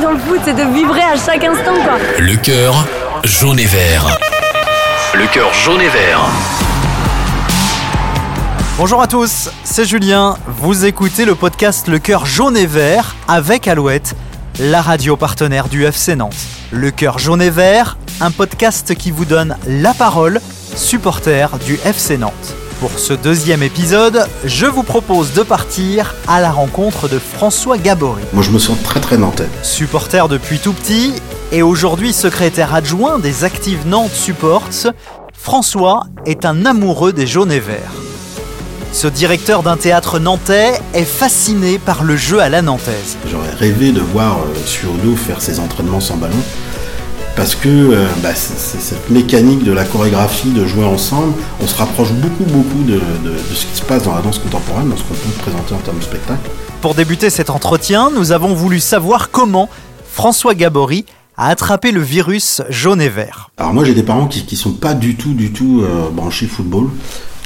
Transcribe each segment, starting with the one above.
dans le foot, c'est de vibrer à chaque instant, quoi. Le cœur jaune et vert. Le cœur jaune et vert. Bonjour à tous, c'est Julien. Vous écoutez le podcast Le cœur jaune et vert avec Alouette, la radio partenaire du FC Nantes. Le cœur jaune et vert, un podcast qui vous donne la parole, supporter du FC Nantes. Pour ce deuxième épisode, je vous propose de partir à la rencontre de François Gabory. Moi, je me sens très très nantais. Supporter depuis tout petit et aujourd'hui secrétaire adjoint des Actives Nantes Supports, François est un amoureux des jaunes et verts. Ce directeur d'un théâtre nantais est fasciné par le jeu à la nantaise. J'aurais rêvé de voir euh, Suodo faire ses entraînements sans ballon. Parce que euh, bah, cette mécanique de la chorégraphie, de jouer ensemble, on se rapproche beaucoup beaucoup de, de- de ce qui se passe dans la danse contemporaine, dans ce qu'on peut présenter en termes de spectacle. Pour débuter cet entretien, nous avons voulu savoir comment François Gabory a attrapé le virus jaune et vert. Alors moi j'ai des parents qui, qui sont pas du tout du tout euh, branchés football.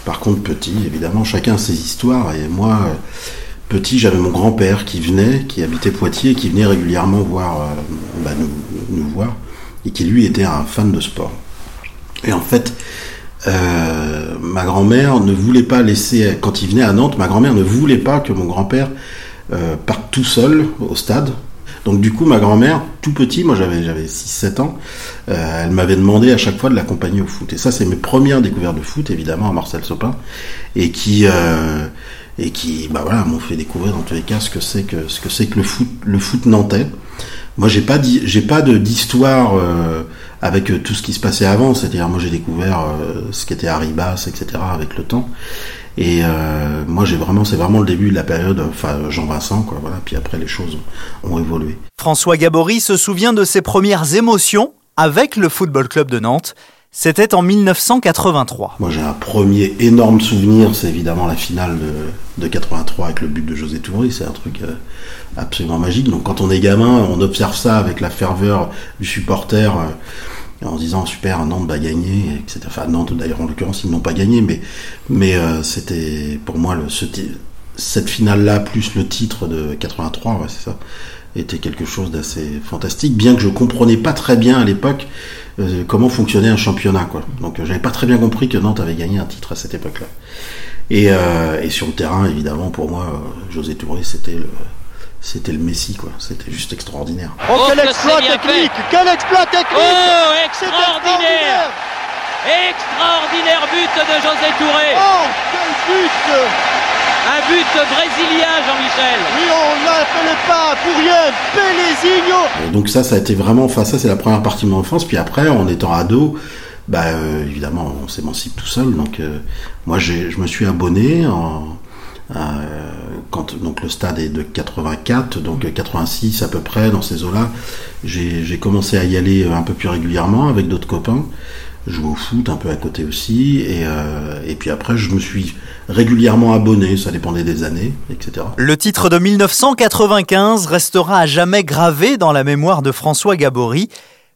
Par contre petit, évidemment, chacun a ses histoires. Et moi, euh, petit, j'avais mon grand-père qui venait, qui habitait Poitiers, et qui venait régulièrement voir, euh, bah, nous, nous voir, et qui lui était un fan de sport. Et en fait, euh, ma grand-mère ne voulait pas laisser, quand il venait à Nantes, ma grand-mère ne voulait pas que mon grand-père euh, parte tout seul au stade. Donc du coup, ma grand-mère, tout petit, moi j'avais j'avais 6-7 ans, euh, elle m'avait demandé à chaque fois de l'accompagner au foot. Et ça, c'est mes premières découvertes de foot, évidemment, à Marcel Sopin, et qui et qui, bah voilà, m'ont fait découvrir dans tous les cas ce que c'est que ce que que le foot, le foot nantais. Moi, j'ai pas j'ai pas d'histoire euh, avec euh, tout ce qui se passait avant. C'est-à-dire, moi, j'ai découvert euh, ce qu'était Arribas, etc. avec le temps. Et moi, j'ai vraiment, c'est vraiment le début de la période, enfin Jean Vincent, quoi. Voilà. Puis après, les choses ont évolué. François Gabory se souvient de ses premières émotions avec le Football Club de Nantes. C'était en 1983. Moi, j'ai un premier énorme souvenir, c'est évidemment la finale de, de 83 avec le but de José Touré. C'est un truc euh, absolument magique. Donc, quand on est gamin, on observe ça avec la ferveur du supporter. euh, en disant super Nantes va gagner etc enfin Nantes d'ailleurs en l'occurrence ils n'ont pas gagné mais mais euh, c'était pour moi le cette finale là plus le titre de 83 ouais, c'est ça était quelque chose d'assez fantastique bien que je comprenais pas très bien à l'époque euh, comment fonctionnait un championnat quoi. Donc euh, j'avais pas très bien compris que Nantes avait gagné un titre à cette époque là et, euh, et sur le terrain évidemment pour moi José Touré c'était le c'était le Messi quoi. C'était juste extraordinaire. Oh, Oh, quel que exploit technique! Quel exploit technique! Oh, extraordinaire! Extraordinaire but de José Touré. Oh, quel but Un but brésilien, Jean-Michel Oui, on l'appelait pas pour rien Pélésigno Et donc ça, ça a été vraiment, enfin ça c'est la première partie de mon enfance. Puis après, en étant ado, bah euh, évidemment, on s'émancipe tout seul. Donc euh, moi, je me suis abonné en, euh, quand donc le stade est de 84, donc euh, 86 à peu près dans ces eaux-là. J'ai, j'ai commencé à y aller un peu plus régulièrement avec d'autres copains. Jouer au foot un peu à côté aussi, et, euh, et puis après je me suis régulièrement abonné, ça dépendait des années, etc. Le titre de 1995 restera à jamais gravé dans la mémoire de François Gabory,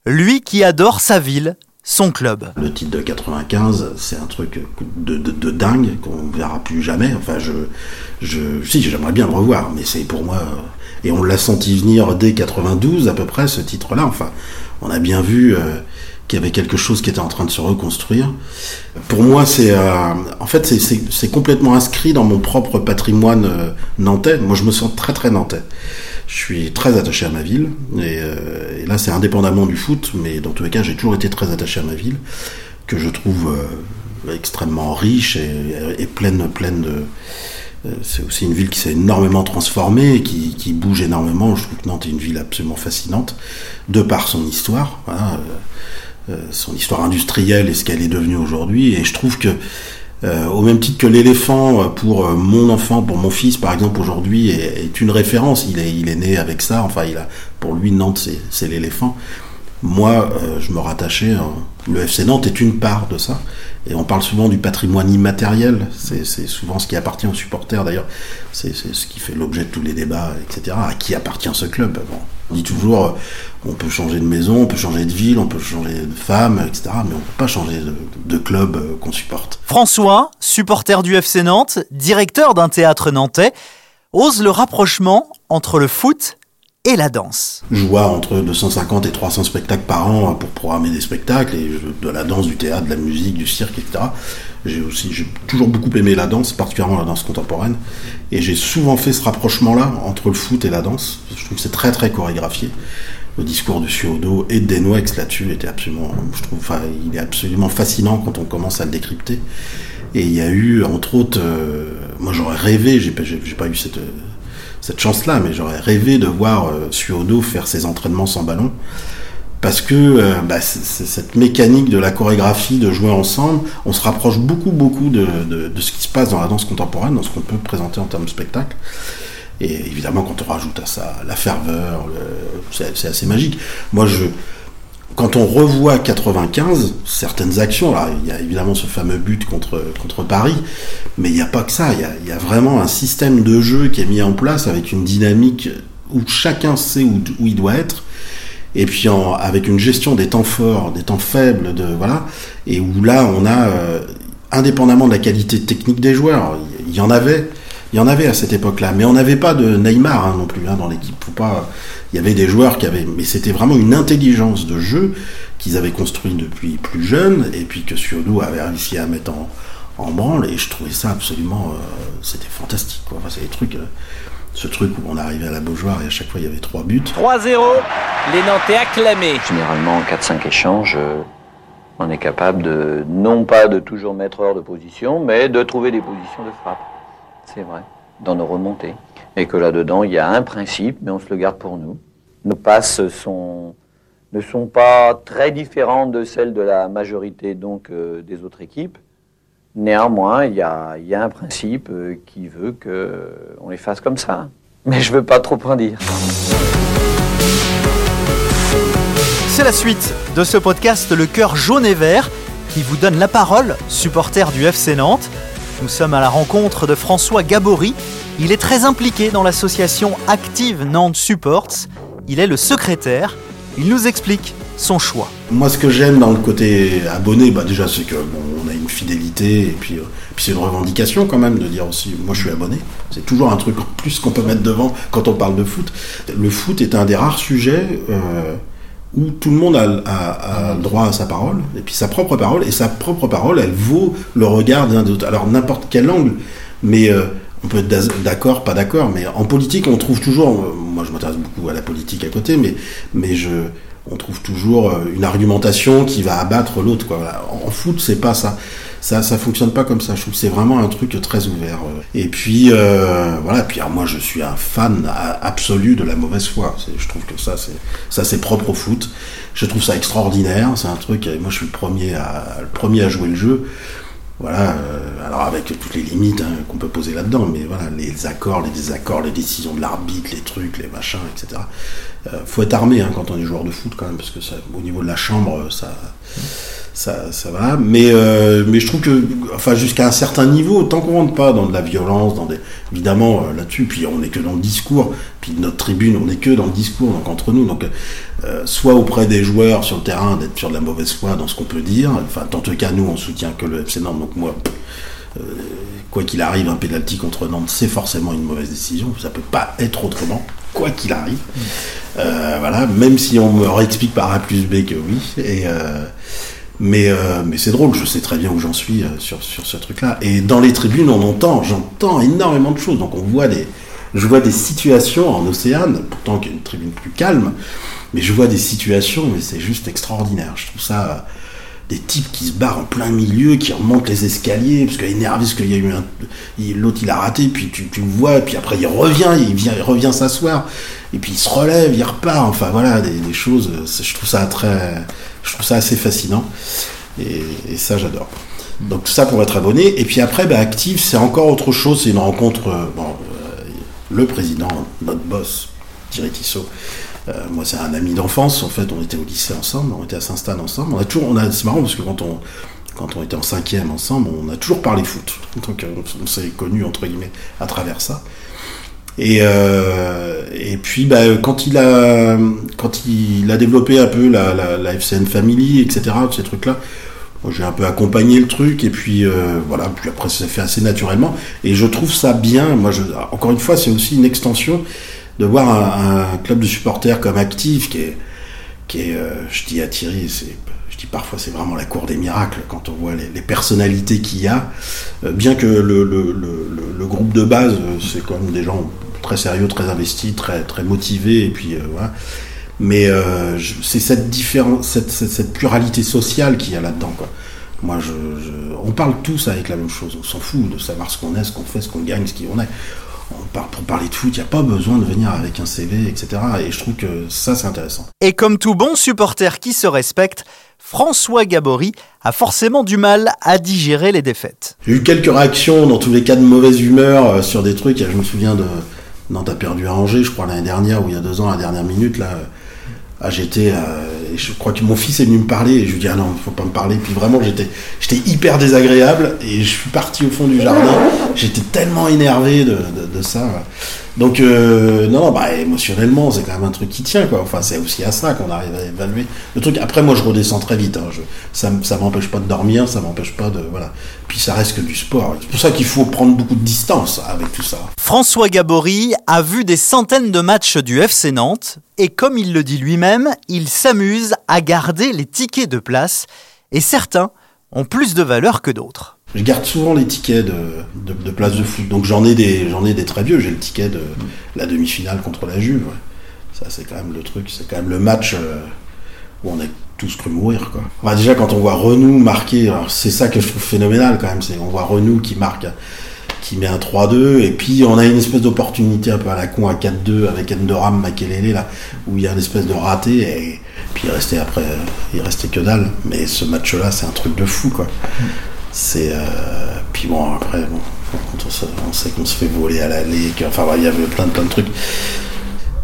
lui qui adore sa ville, son club. Le titre de 95, c'est un truc de, de, de dingue qu'on verra plus jamais. Enfin, je, je, si, j'aimerais bien le revoir, mais c'est pour moi. euh, Et on l'a senti venir dès 92 à peu près ce titre-là. Enfin, on a bien vu euh, qu'il y avait quelque chose qui était en train de se reconstruire. Pour moi, c'est, euh, en fait, c'est- complètement inscrit dans mon propre patrimoine euh, nantais. Moi, je me sens très très nantais. Je suis très attaché à ma ville, et, euh, et là c'est indépendamment du foot, mais dans tous les cas j'ai toujours été très attaché à ma ville, que je trouve extrêmement riche et, pleine, pleine de... C'est aussi une ville qui s'est énormément transformée, qui, qui bouge énormément. Je trouve que Nantes est une ville absolument fascinante, de par son histoire, voilà, son histoire industrielle et ce qu'elle est devenue aujourd'hui. Et je trouve que euh, au même titre que l'éléphant euh, pour euh, mon enfant, pour mon fils par exemple aujourd'hui est, est une référence. Il est, il est né avec ça. Enfin, il a, pour lui Nantes c'est l'éléphant. Moi, euh, je me rattachais. euh, le FC Nantes est une part de ça. Et on parle souvent du patrimoine immatériel. C'est, souvent ce qui appartient aux supporters. D'ailleurs, c'est, ce qui fait l'objet de tous les débats, etc. À qui appartient ce club On dit toujours, euh, on peut changer de maison, on peut changer de ville, on peut changer de femme, etc. Mais on peut pas changer de, de club euh, qu'on supporte. François, supporter du FC Nantes, directeur d'un théâtre nantais, ose le rapprochement entre le foot et la danse. Je vois entre 250 et 300 spectacles par an pour programmer des spectacles, et de la danse, du théâtre, de la musique, du cirque, etc. J'ai aussi, j'ai toujours beaucoup aimé la danse, particulièrement la danse contemporaine, et j'ai souvent fait ce rapprochement-là entre le foot et la danse. Je trouve que c'est très très chorégraphié. Le discours de Suodo et de Denoix là-dessus était absolument, je trouve, enfin, il est absolument fascinant quand on commence à le décrypter. Et il y a eu, entre autres, euh, moi j'aurais rêvé, j'ai pas, j'ai, pas eu cette, cette chance-là, mais j'aurais rêvé de voir euh, Suodo faire ses entraînements sans ballon. Parce que euh, bah, cette mécanique de la chorégraphie, de jouer ensemble, on se rapproche beaucoup, beaucoup de, ce qui se passe dans la danse contemporaine, dans ce qu'on peut présenter en termes de spectacle. Et évidemment, quand on rajoute à ça la ferveur, c'est assez magique. Moi, je, quand on revoit 95, certaines actions, il y a évidemment ce fameux but contre, contre Paris, mais il n'y a pas que ça, il y a, vraiment un système de jeu qui est mis en place avec une dynamique où chacun sait où, il doit être, et puis avec une gestion des temps forts, des temps faibles, de voilà, et où là on a, euh, indépendamment de la qualité technique des joueurs, il y en avait, il y en avait à cette époque-là, mais on n'avait pas de Neymar hein, non plus hein, dans l'équipe. Faut pas, il y avait des joueurs qui avaient, mais c'était vraiment une intelligence de jeu qu'ils avaient construit depuis plus jeune, et puis que Suodo avait réussi à mettre en, en branle, et je trouvais ça absolument, euh, c'était fantastique. Quoi. Enfin, c'est des trucs. Euh, ce truc où on arrivait à la Beaujoire et à chaque fois il y avait trois buts. 3-0, les Nantais acclamés. Généralement, en 4-5 échanges, euh, on est capable de, non pas de toujours mettre hors de position, mais de trouver des positions de frappe. C'est vrai, dans nos remontées. Et que là-dedans, il y a un principe, mais on se le garde pour nous. Nos passes ne sont pas très différentes de celles de la majorité donc euh, des autres équipes. Néanmoins, il y a, un principe euh, qui veut qu'on les fasse comme ça. Mais je veux pas trop en dire. C'est la suite de ce podcast Le cœur jaune et vert qui vous donne la parole, supporter du FC Nantes. Nous sommes à la rencontre de François Gabory. Il est très impliqué dans l'association Active Nantes Supports. Il est le secrétaire. Il nous explique son choix. Moi, ce que j'aime dans le côté abonné, bah déjà, c'est que on a une fidélité et puis, euh, puis c'est une revendication quand même de dire aussi, moi, je suis abonné. C'est toujours un truc en plus qu'on peut mettre devant quand on parle de foot. Le foot est un des rares sujets euh, où tout le monde a, a, a, droit à sa parole et puis sa propre parole et sa propre parole, elle vaut le regard d'un autre. Alors n'importe quel angle, mais euh, on peut être d'accord, pas d'accord, mais en politique, on trouve toujours. euh, Moi, je m'intéresse beaucoup à la politique à côté, mais je on trouve toujours euh, une argumentation qui va abattre l'autre. En foot, c'est pas ça. Ça, ça fonctionne pas comme ça. Je trouve que c'est vraiment un truc très ouvert. Et puis, euh, voilà. Puis alors, moi, je suis un fan absolu de la mauvaise foi. Je trouve que ça, c'est ça, c'est propre au foot. Je trouve ça extraordinaire. C'est un truc. Moi, je suis le premier à le premier à jouer le jeu. Voilà, euh, alors avec toutes les limites hein, qu'on peut poser là-dedans, mais voilà, les accords, les désaccords, les décisions de l'arbitre, les trucs, les machins, etc. Euh, faut être armé hein, quand on est joueur de foot quand même, parce que ça, au niveau de la chambre, ça, ça, ça va. Mais, euh, mais je trouve que, enfin, jusqu'à un certain niveau, tant qu'on rentre pas dans de la violence, dans des, évidemment euh, là-dessus, puis on n'est que dans le discours, puis notre tribune, on n'est que dans le discours, donc entre nous, donc euh, soit auprès des joueurs sur le terrain, d'être sur de la mauvaise foi dans ce qu'on peut dire. Enfin, tout cas, nous, on soutient que le FC Nantes, donc moi. Quoi qu'il arrive, un pénalty contre Nantes, c'est forcément une mauvaise décision. Ça peut pas être autrement, quoi qu'il arrive. Voilà, même si on me réexplique par A plus B que oui. Et, mais euh, mais c'est drôle, je sais très bien où j'en suis euh, sur, sur ce truc-là. Et dans les tribunes, on entend, j'entends énormément de choses. Donc on voit des, je vois des situations en Océane, pourtant qu'il y a une tribune plus calme, mais je vois des situations, mais c'est juste extraordinaire. Je trouve ça des types qui se barrent en plein milieu, qui remontent les escaliers, parce qu'il est énervé, parce qu'il y a eu un... L'autre, il a raté, puis tu, tu le vois, puis après, il revient, il, vient, il revient s'asseoir, et puis il se relève, il repart, enfin voilà, des, choses, je trouve ça très... Je trouve ça assez fascinant, et, ça, j'adore. Donc ça pour être abonné, et puis après, bah, Active, c'est encore autre chose, c'est une rencontre, euh, bon, euh, le président, notre boss, Thierry Tissot, moi, c'est un ami d'enfance. En fait, on était au lycée ensemble, on était à Saint-Stan ensemble. On a toujours, on a, c'est marrant parce que quand on, quand on était en cinquième ensemble, on a toujours parlé foot. Donc, on, on s'est connus entre guillemets à travers ça. Et, euh, et puis, bah, quand il a, quand il a développé un peu la, la, FCN Family, etc., ces trucs-là, j'ai un peu accompagné le truc et puis euh, voilà puis après ça s'est fait assez naturellement et je trouve ça bien moi je, encore une fois c'est aussi une extension de voir un, club de supporters comme actif qui est, qui est euh, je dis à Thierry, je dis parfois c'est vraiment la cour des miracles quand on voit les, personnalités qu'il y a. Euh, bien que le, groupe de base, c'est quand même des gens très sérieux, très investis, très, motivés, et puis voilà. Mais c'est cette différence, cette, pluralité sociale qu'il y a là-dedans. Moi, on parle tous avec la même chose. On s'en fout de savoir ce qu'on est, ce qu'on fait, ce qu'on gagne, ce qu'on est. pour parler de foot, il n'y a pas besoin de venir avec un CV, etc. Et je trouve que ça, c'est intéressant. Et comme tout bon supporter qui se respecte, François Gabory a forcément du mal à digérer les défaites. J'ai eu quelques réactions, dans tous les cas de mauvaise humeur, euh, sur des trucs. Je me souviens de Nantes a perdu à Angers, je crois, l'année dernière, ou il y a deux ans, à la dernière minute, là. Ah, j'étais, euh, je crois que mon fils est venu me parler et je lui dis ah non, faut pas me parler. Puis vraiment, j'étais, hyper désagréable et je suis parti au fond du jardin. J'étais tellement énervé de ça. Donc, euh, non, bah, émotionnellement, c'est quand même un truc qui tient, quoi. Enfin, c'est aussi à ça qu'on arrive à évaluer le truc. Après, moi, je redescends très vite. Hein. Ça, ça m'empêche pas de dormir, ça m'empêche pas de, voilà. Puis ça reste que du sport. C'est pour ça qu'il faut prendre beaucoup de distance avec tout ça. François Gabory a vu des centaines de matchs du FC Nantes et comme il le dit lui-même, il s'amuse à garder les tickets de place et certains ont plus de valeur que d'autres. Je garde souvent les tickets de, de, place de foot. Donc j'en ai des ai des très vieux. J'ai le ticket de la demi-finale contre la Juve. Ça c'est quand même le truc. C'est quand même le match euh, où on a tous cru mourir déjà quand on voit Renou marquer, c'est ça que je trouve phénoménal quand même. On voit Renou qui marque qui met un 3-2 et puis on a une espèce d'opportunité un peu à la con à 4-2 avec Endoram Makelele là où il y a une espèce de raté et puis il restait après il restait que dalle mais ce match là c'est un truc de fou quoi c'est euh, puis bon après bon, on, sait qu'on se fait voler à l'aller, enfin il y avait plein de plein de trucs.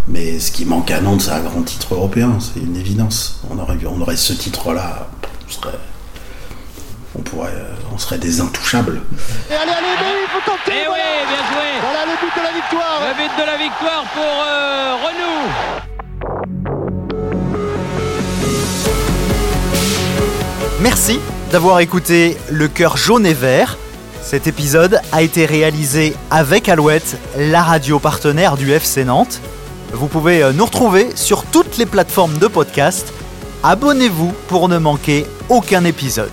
Mais ce qui manque à Nantes, c'est un grand titre européen, c'est une évidence. On aurait, on aurait ce titre-là, on serait, on pourrait, on serait des intouchables. Et allez, allez, mais il faut tenter. Et eh oui, bien joué. Voilà le but de la victoire. Le but de la victoire pour euh, Renou. Merci d'avoir écouté Le cœur jaune et vert. Cet épisode a été réalisé avec Alouette, la radio partenaire du FC Nantes. Vous pouvez euh, nous retrouver sur toutes les plateformes de podcast. Abonnez-vous pour ne manquer aucun épisode.